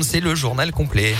C'est le journal complet.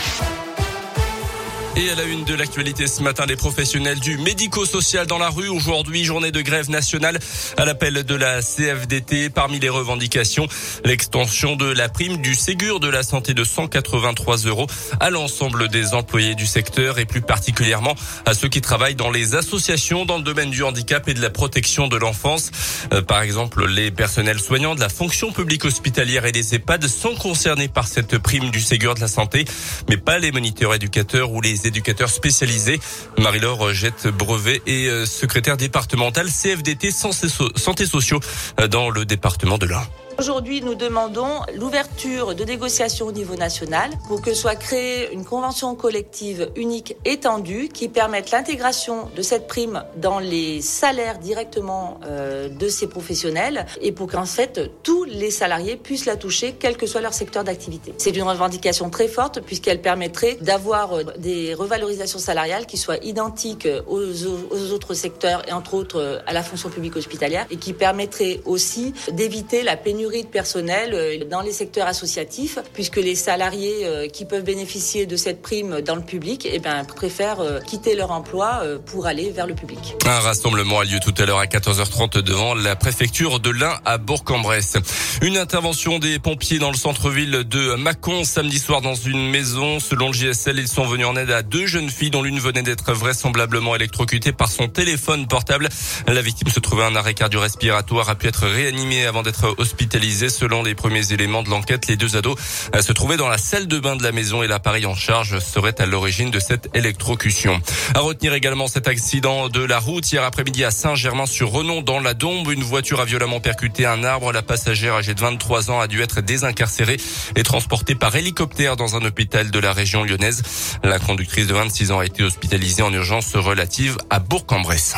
Et à la une de l'actualité ce matin, les professionnels du médico-social dans la rue. Aujourd'hui, journée de grève nationale à l'appel de la CFDT. Parmi les revendications, l'extension de la prime du Ségur de la santé de 183 euros à l'ensemble des employés du secteur et plus particulièrement à ceux qui travaillent dans les associations dans le domaine du handicap et de la protection de l'enfance. Euh, par exemple, les personnels soignants de la fonction publique hospitalière et des EHPAD sont concernés par cette prime du Ségur de la santé, mais pas les moniteurs éducateurs ou les éducateurs spécialisés. Marie-Laure Jette Brevet est euh, secrétaire départementale CFDT Santé Sociaux euh, dans le département de l'Ain. Aujourd'hui, nous demandons l'ouverture de négociations au niveau national pour que soit créée une convention collective unique étendue qui permette l'intégration de cette prime dans les salaires directement euh, de ces professionnels et pour qu'en fait tous les salariés puissent la toucher quel que soit leur secteur d'activité. C'est une revendication très forte puisqu'elle permettrait d'avoir euh, des revalorisations salariales qui soient identiques aux, autres secteurs et entre autres euh, à la fonction publique hospitalière et qui permettrait aussi d'éviter la pénurie de personnel euh, dans les secteurs associatifs, puisque les salariés euh, qui peuvent bénéficier de cette prime dans le public eh ben, préfèrent euh, quitter leur emploi pour aller vers le public. Un rassemblement a lieu tout à l'heure à 14h30 devant la préfecture de l'Ain à Bourg-en-Bresse. Une intervention des pompiers dans le centre-ville de Mâcon samedi soir dans une maison. Selon le JSL, ils sont venus en aide à deux jeunes filles dont l'une venait d'être vraisemblablement électrocutée par son téléphone portable. La victime se trouvait en arrêt cardio-respiratoire, a pu être réanimée avant d'être hospitalisée Selon les premiers éléments de l'enquête, les deux ados euh, se trouvaient dans la salle de bain de la maison et l'appareil en charge serait à l'origine de cette électrocution. À retenir également cet accident de la route hier après-midi à Saint-Germain-sur-Renon dans la Dombe. Une voiture a violemment percuté un arbre. La passagère âgée de 23 ans a dû être désincarcérée et transportée par hélicoptère dans un hôpital de la région lyonnaise. La conductrice de 26 ans a été hospitalisée en urgence relative à Bourg-en-Bresse.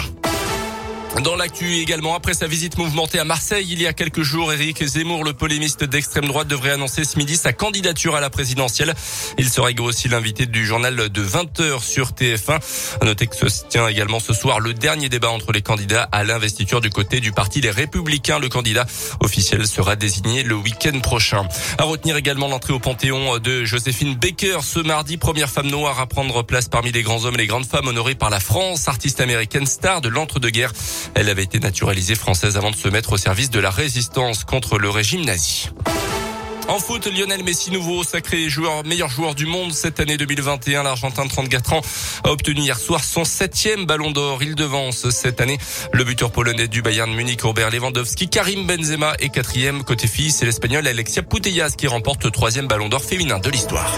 Dans l'actu également, après sa visite mouvementée à Marseille il y a quelques jours, Éric Zemmour, le polémiste d'extrême droite, devrait annoncer ce midi sa candidature à la présidentielle. Il sera aussi l'invité du journal de 20h sur TF1. À noter que se tient également ce soir le dernier débat entre les candidats à l'investiture du côté du parti Les Républicains. Le candidat officiel sera désigné le week-end prochain. À retenir également l'entrée au Panthéon de Joséphine Baker ce mardi, première femme noire à prendre place parmi les grands hommes et les grandes femmes honorées par la France, artiste américaine star de l'entre-deux-guerres. Elle avait été naturalisée française avant de se mettre au service de la résistance contre le régime nazi. En foot, Lionel Messi, nouveau sacré joueur, meilleur joueur du monde cette année 2021. L'Argentin de 34 ans a obtenu hier soir son septième ballon d'or. Il devance cette année le buteur polonais du Bayern Munich, Robert Lewandowski. Karim Benzema est quatrième côté fils. C'est l'Espagnol Alexia Putellas qui remporte le troisième ballon d'or féminin de l'histoire.